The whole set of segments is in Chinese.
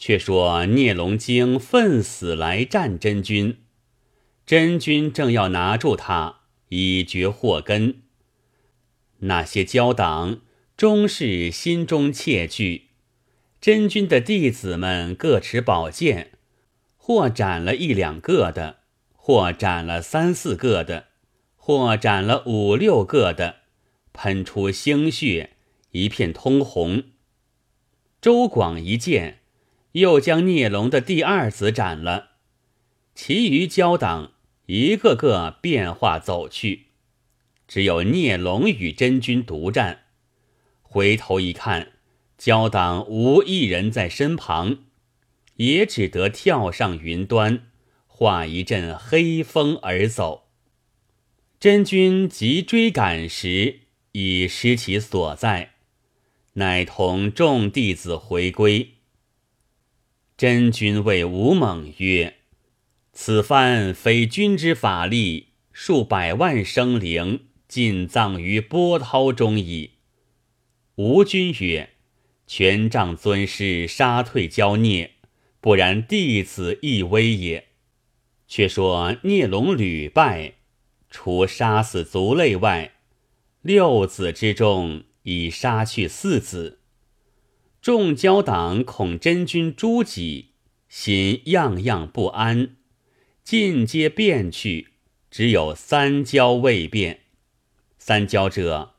却说聂龙经奋死来战真君，真君正要拿住他，以绝祸根。那些交党终是心中怯惧，真君的弟子们各持宝剑，或斩了一两个的，或斩了三四个的，或斩了五六个的，喷出鲜血，一片通红。周广一见，又将聂龙的第二子斩了，其余交党一个个变化走去。只有聂龙与真君独战，回头一看，交党无一人在身旁，也只得跳上云端，化一阵黑风而走。真君急追赶时，已失其所在，乃同众弟子回归。真君谓吴猛曰：“此番非君之法力，数百万生灵。”尽葬于波涛中矣。吴君曰：“权杖尊师杀退骄孽，不然弟子亦危也。”却说聂龙屡败，除杀死族类外，六子之中已杀去四子。众交党恐真君诛己，心样样不安，尽皆变去，只有三交未变。三焦者，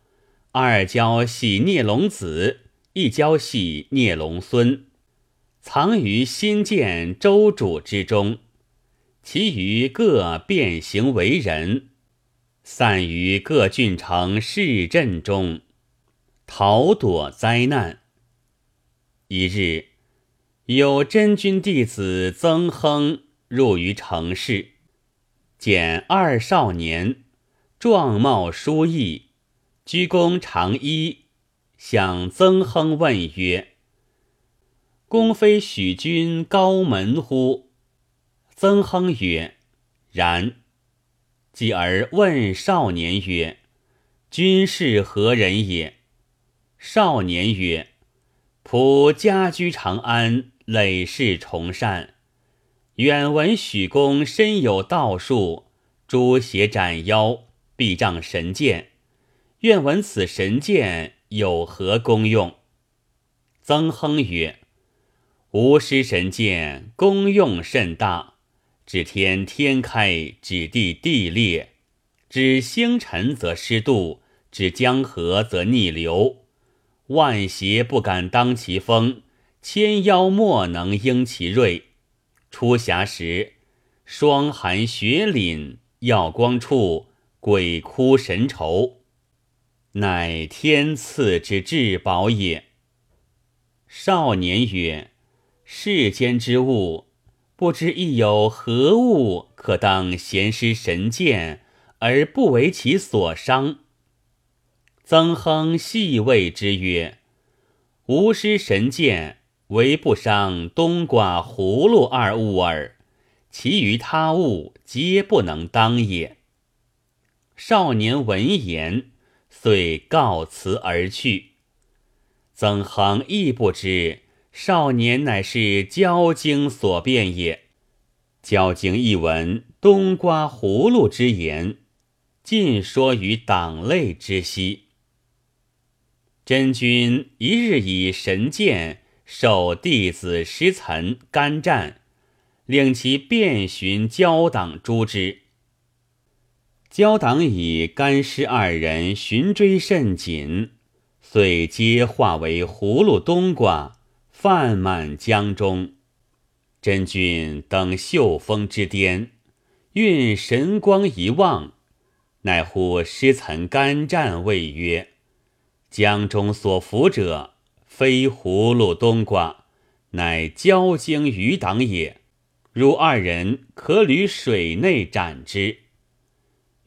二焦系聂龙子，一焦系聂龙孙，藏于新建州主之中；其余各变形为人，散于各郡城市镇中，逃躲灾难。一日，有真君弟子曾亨入于城市，见二少年。状貌殊异，鞠躬长揖，向曾亨问曰：“公非许君高门乎？”曾亨曰：“然。”继而问少年曰：“君是何人也？”少年曰：“仆家居长安，累世崇善，远闻许公身有道术，诛邪斩妖。”臂仗神剑，愿闻此神剑有何功用？曾亨曰：“吾师神剑功用甚大，指天天开，指地地裂，指星辰则失度，指江河则逆流。万邪不敢当其锋，千妖莫能应其锐。出峡时，霜寒雪凛，耀光处。”鬼哭神愁，乃天赐之至宝也。少年曰：“世间之物，不知亦有何物可当贤师神剑，而不为其所伤？”曾亨细谓之曰：“吾师神剑，唯不伤冬瓜、葫芦二物耳，其余他物，皆不能当也。”少年闻言，遂告辞而去。曾亨亦不知少年乃是交经所变也。交经一闻冬瓜葫芦之言，尽说于党类之息。真君一日以神剑授弟子师岑、干战，令其遍寻交党诛之。交党以干尸二人寻追甚紧，遂皆化为葫芦冬瓜，泛满江中。真君登秀峰之巅，运神光一望，乃呼师岑干战谓曰：“江中所伏者，非葫芦冬瓜，乃交经余党也。汝二人可履水内斩之。”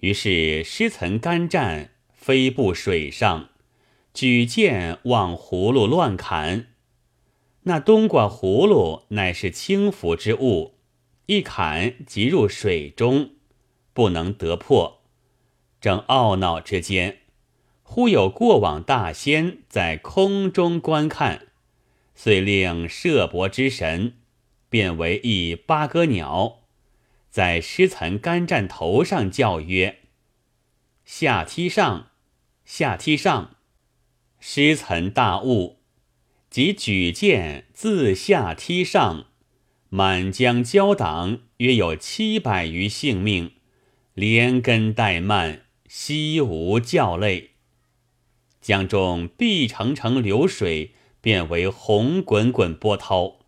于是师岑干战飞步水上，举剑往葫芦乱砍。那冬瓜葫芦乃是轻浮之物，一砍即入水中，不能得破。正懊恼之间，忽有过往大仙在空中观看，遂令射伯之神变为一八哥鸟，在师岑干战头上叫曰：“下梯上，下梯上！”师岑大悟，即举剑自下梯上，满江交党约有七百余性命，连根带蔓，悉无叫类。江中碧澄澄流水，变为红滚滚波涛。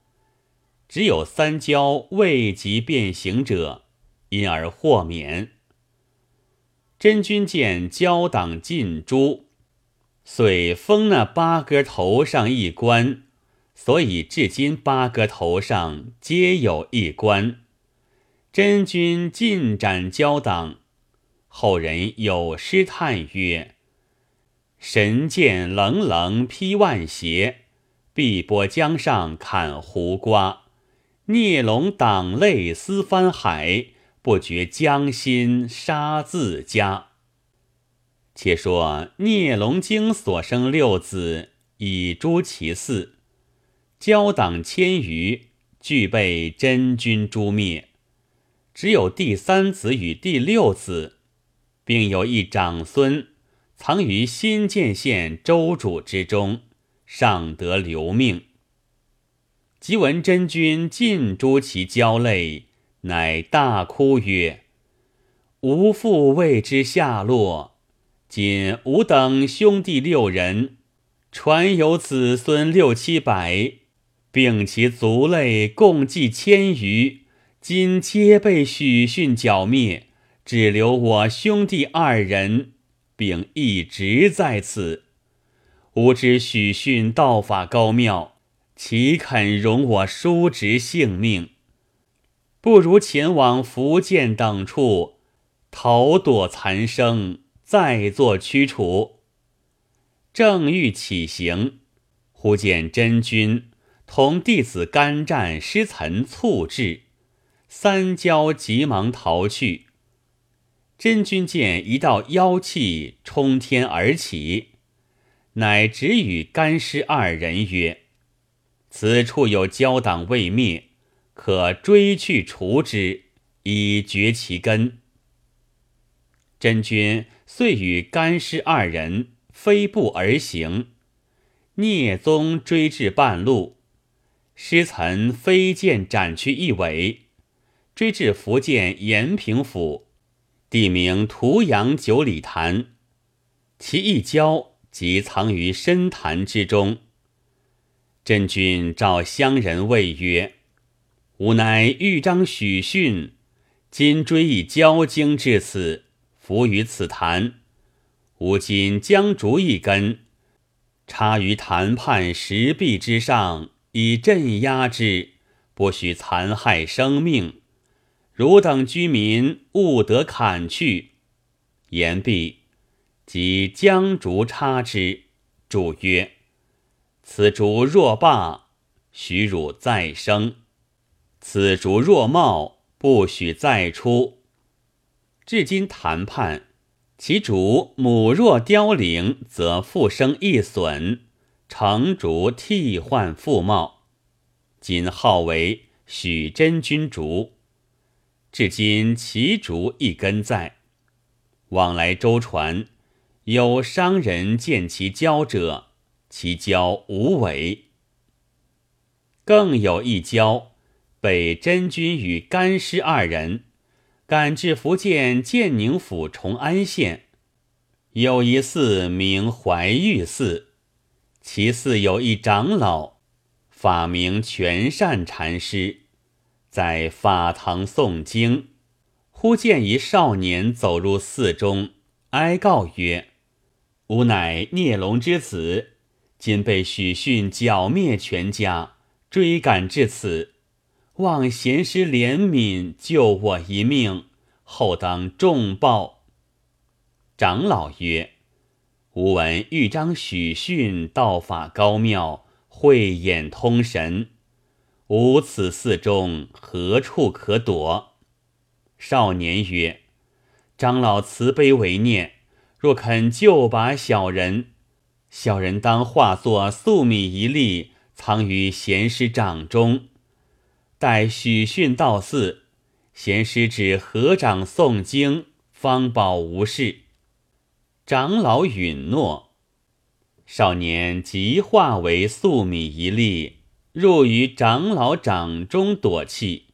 只有三焦未及变形者，因而获免。真君见焦党尽诛，遂封那八哥头上一官，所以至今八哥头上皆有一官。真君尽斩焦党，后人有诗叹曰。神剑冷冷劈万邪，碧波江上砍胡瓜。孽龙挡泪思翻海，不觉将心杀自家。且说孽龙精所生六子，以诛其四，交党千余，俱被真君诛灭。只有第三子与第六子，并有一长孙。藏于新建县州主之中，尚得留命。即闻真君尽诛其交类，乃大哭曰：“吾父为之下落，今吾等兄弟六人，传有子孙六七百，并其族类共计千余，今皆被许逊剿灭，只留我兄弟二人。”并一直在此。吾知许逊道法高妙，岂肯容我叔侄性命？不如前往福建等处，逃躲残生，再作驱除。正欲起行，忽见真君同弟子干战师岑促至，三焦急忙逃去。真君见一道妖气冲天而起，乃直与干尸二人曰：“此处有交党未灭，可追去除之，以绝其根。”真君遂与干尸二人飞步而行，聂宗追至半路，师岑飞剑斩去一尾，追至福建延平府。地名图阳九里潭，其一交即藏于深潭之中。真君召乡人谓曰：“吾乃豫章许逊，今追忆交经至此，伏于此潭。吾今将竹一根，插于潭畔石壁之上，以镇压之，不许残害生命。”汝等居民勿得砍去。言毕，即将竹插之。主曰：“此竹若罢，许汝再生；此竹若茂，不许再出。至今谈判，其竹母若凋零，则复生一损，成竹替换复茂。今号为许真君竹。”至今其竹一根在，往来舟船，有商人见其交者，其交无尾。更有一交，被真君与干师二人赶至福建建宁府崇安县，有一寺名怀玉寺，其寺有一长老，法名全善禅师。在法堂诵经，忽见一少年走入寺中，哀告曰：“吾乃孽龙之子，今被许逊剿灭全家，追赶至此，望贤师怜悯，救我一命，后当重报。”长老曰：“吾闻豫章许逊道法高妙，慧眼通神。”吾此寺中何处可躲？少年曰：“长老慈悲为念，若肯救拔小人，小人当化作粟米一粒，藏于贤师掌中。待许逊到寺，贤师指合掌诵经，方保无事。长老允诺，少年即化为粟米一粒，入于长老掌中躲气。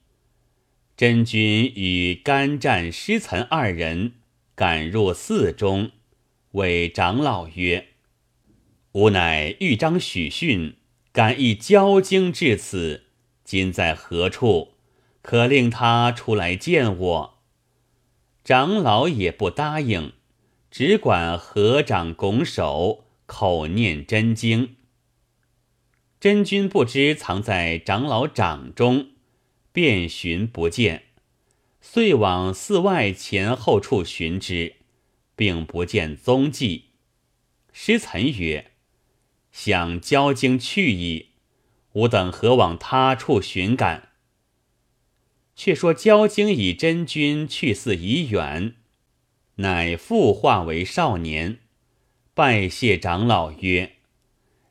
真君与干战师岑二人赶入寺中，谓长老曰：“吾乃豫章许逊，敢以交经至此。”今在何处？可令他出来见我。长老也不答应，只管合掌拱手，口念真经。真君不知藏在长老掌中，遍寻不见，遂往寺外前后处寻之，并不见踪迹。师岑曰：“想交经去矣。”吾等何往他处寻赶？却说焦经以真君去寺已远，乃复化为少年，拜谢长老曰：“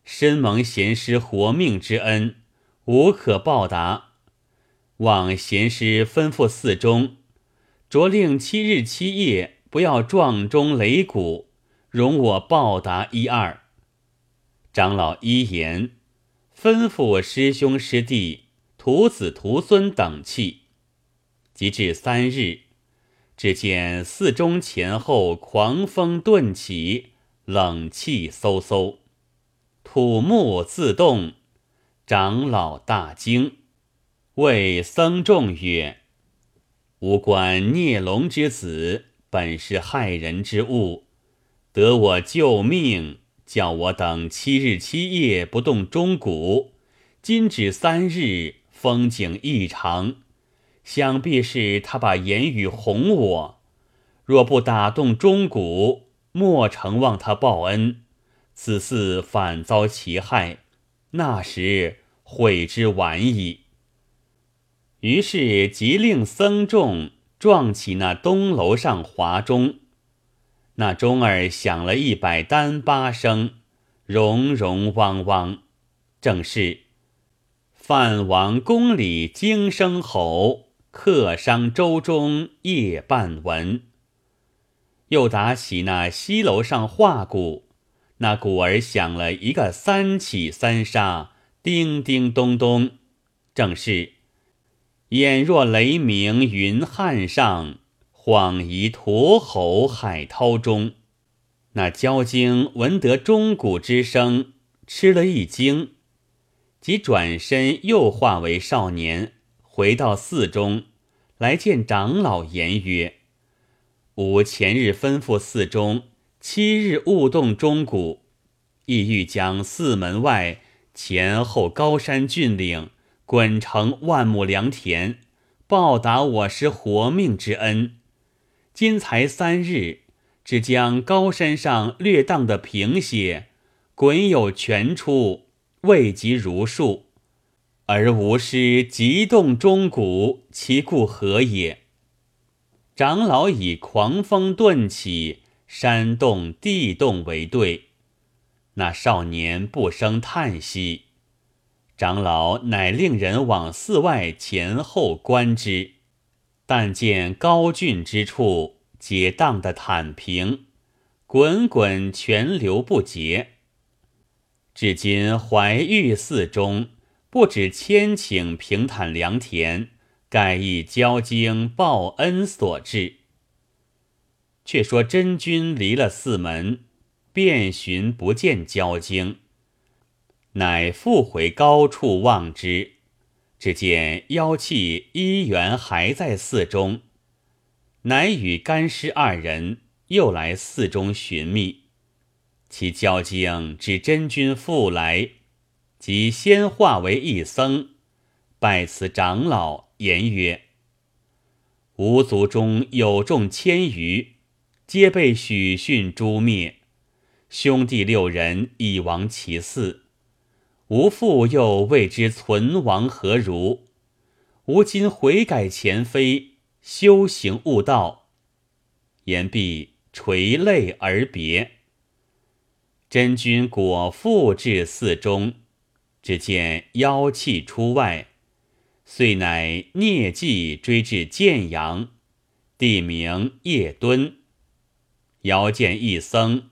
深蒙贤师活命之恩，无可报答。望贤师吩咐寺中，着令七日七夜不要撞钟擂鼓，容我报答一二。”长老一言。吩咐师兄师弟、徒子徒孙等气，及至三日，只见寺中前后狂风顿起，冷气飕飕，土木自动。长老大惊，谓僧众曰：“吾观孽龙之子，本是害人之物，得我救命。”叫我等七日七夜不动钟鼓，今止三日，风景异常，想必是他把言语哄我。若不打动钟鼓，莫成望他报恩，此次反遭其害，那时悔之晚矣。于是即令僧众撞起那东楼上华钟。那钟儿响了一百单八声，融融汪汪，正是范王宫里惊声吼，客商舟中夜半闻。又打起那西楼上画鼓，那鼓儿响了一个三起三杀，叮叮咚咚，正是眼若雷鸣云汉上。恍疑驼吼海涛中，那焦精闻得钟鼓之声，吃了一惊，即转身又化为少年，回到寺中，来见长老，言曰：“吾前日吩咐寺中七日勿动钟鼓，意欲将寺门外前后高山峻岭，滚成万亩良田，报答我师活命之恩。”今才三日，只将高山上略荡的平些，滚有全出，未及如数。而吾师急动钟鼓，其故何也？长老以狂风顿起，山动地动为对。那少年不生叹息。长老乃令人往寺外前后观之。但见高峻之处，皆荡得坦平，滚滚泉流不竭。至今怀玉寺中，不止千顷平坦良田，盖亦交经报恩所致。却说真君离了寺门，遍寻不见交经，乃复回高处望之。只见妖气依原还在寺中，乃与干尸二人又来寺中寻觅。其交经知真君复来，即先化为一僧，拜辞长老，言曰：“吾族中有众千余，皆被许逊诛灭，兄弟六人已亡其四。”吾父又未知存亡何如，吾今悔改前非，修行悟道。言毕，垂泪而别。真君果复至寺中，只见妖气出外，遂乃聂迹追至建阳，地名叶墩。遥见一僧，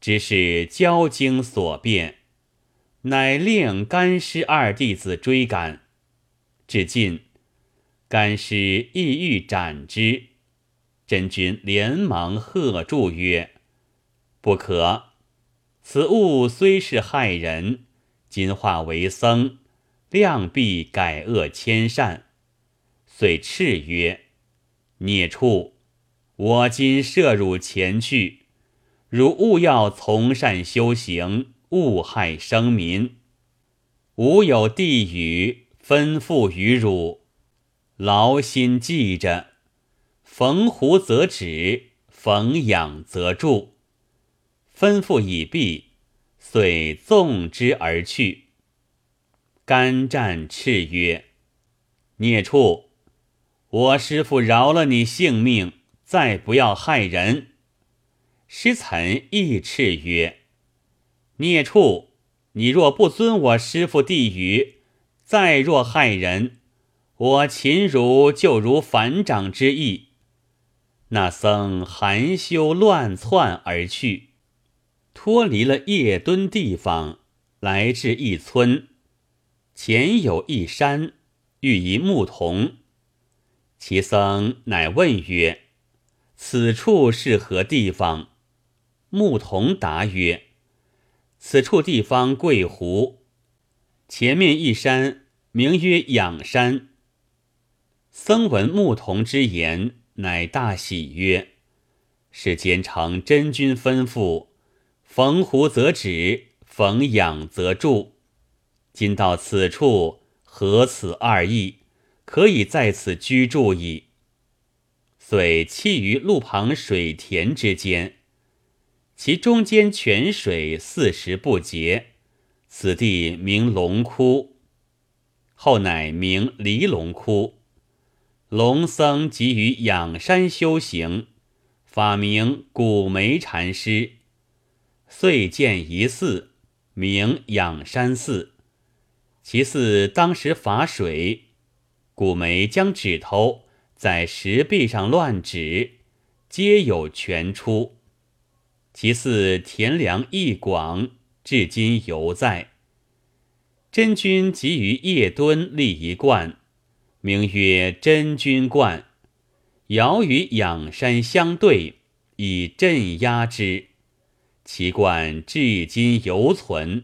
知是交经所变，乃令干尸二弟子追赶。至近，干尸意欲斩之，真君连忙喝住曰：“不可！此物虽是害人。”今化为僧，量必改恶迁善。遂叱曰：“孽畜！我今摄汝前去，汝勿要从善修行，勿害生民。吾有地语吩咐于汝，劳心记着。逢狐则止，逢痒则住。吩咐已毕。”遂纵之而去。干战叱曰：“孽畜！我师父饶了你性命，再不要害人。”师岑亦叱曰：“孽畜！你若不遵我师父地语，再若害人，我擒汝就如反掌之意。”那僧含羞乱窜而去。脱离了夜蹲地方，来至一村，前有一山，遇一牧童。其僧乃问曰：“此处是何地方？”牧童答曰：“此处地方贵湖，前面一山名曰仰山。”僧闻牧童之言，乃大喜曰：“是奸成真君吩咐。”逢湖则止，逢仰则住。今到此处，合此二意，可以在此居住矣。遂弃于路旁水田之间，其中间泉水四时不竭，此地名龙窟。后乃名离龙窟。龙僧即于仰山修行，法名古梅禅师。遂建一寺，名仰山寺。其寺当时法水，古梅将指头在石壁上乱指，皆有泉出。其次田粮益广，至今犹在。真君即于夜墩立一观，名曰真君观，遥与仰山相对，以镇压之。其观至今犹存。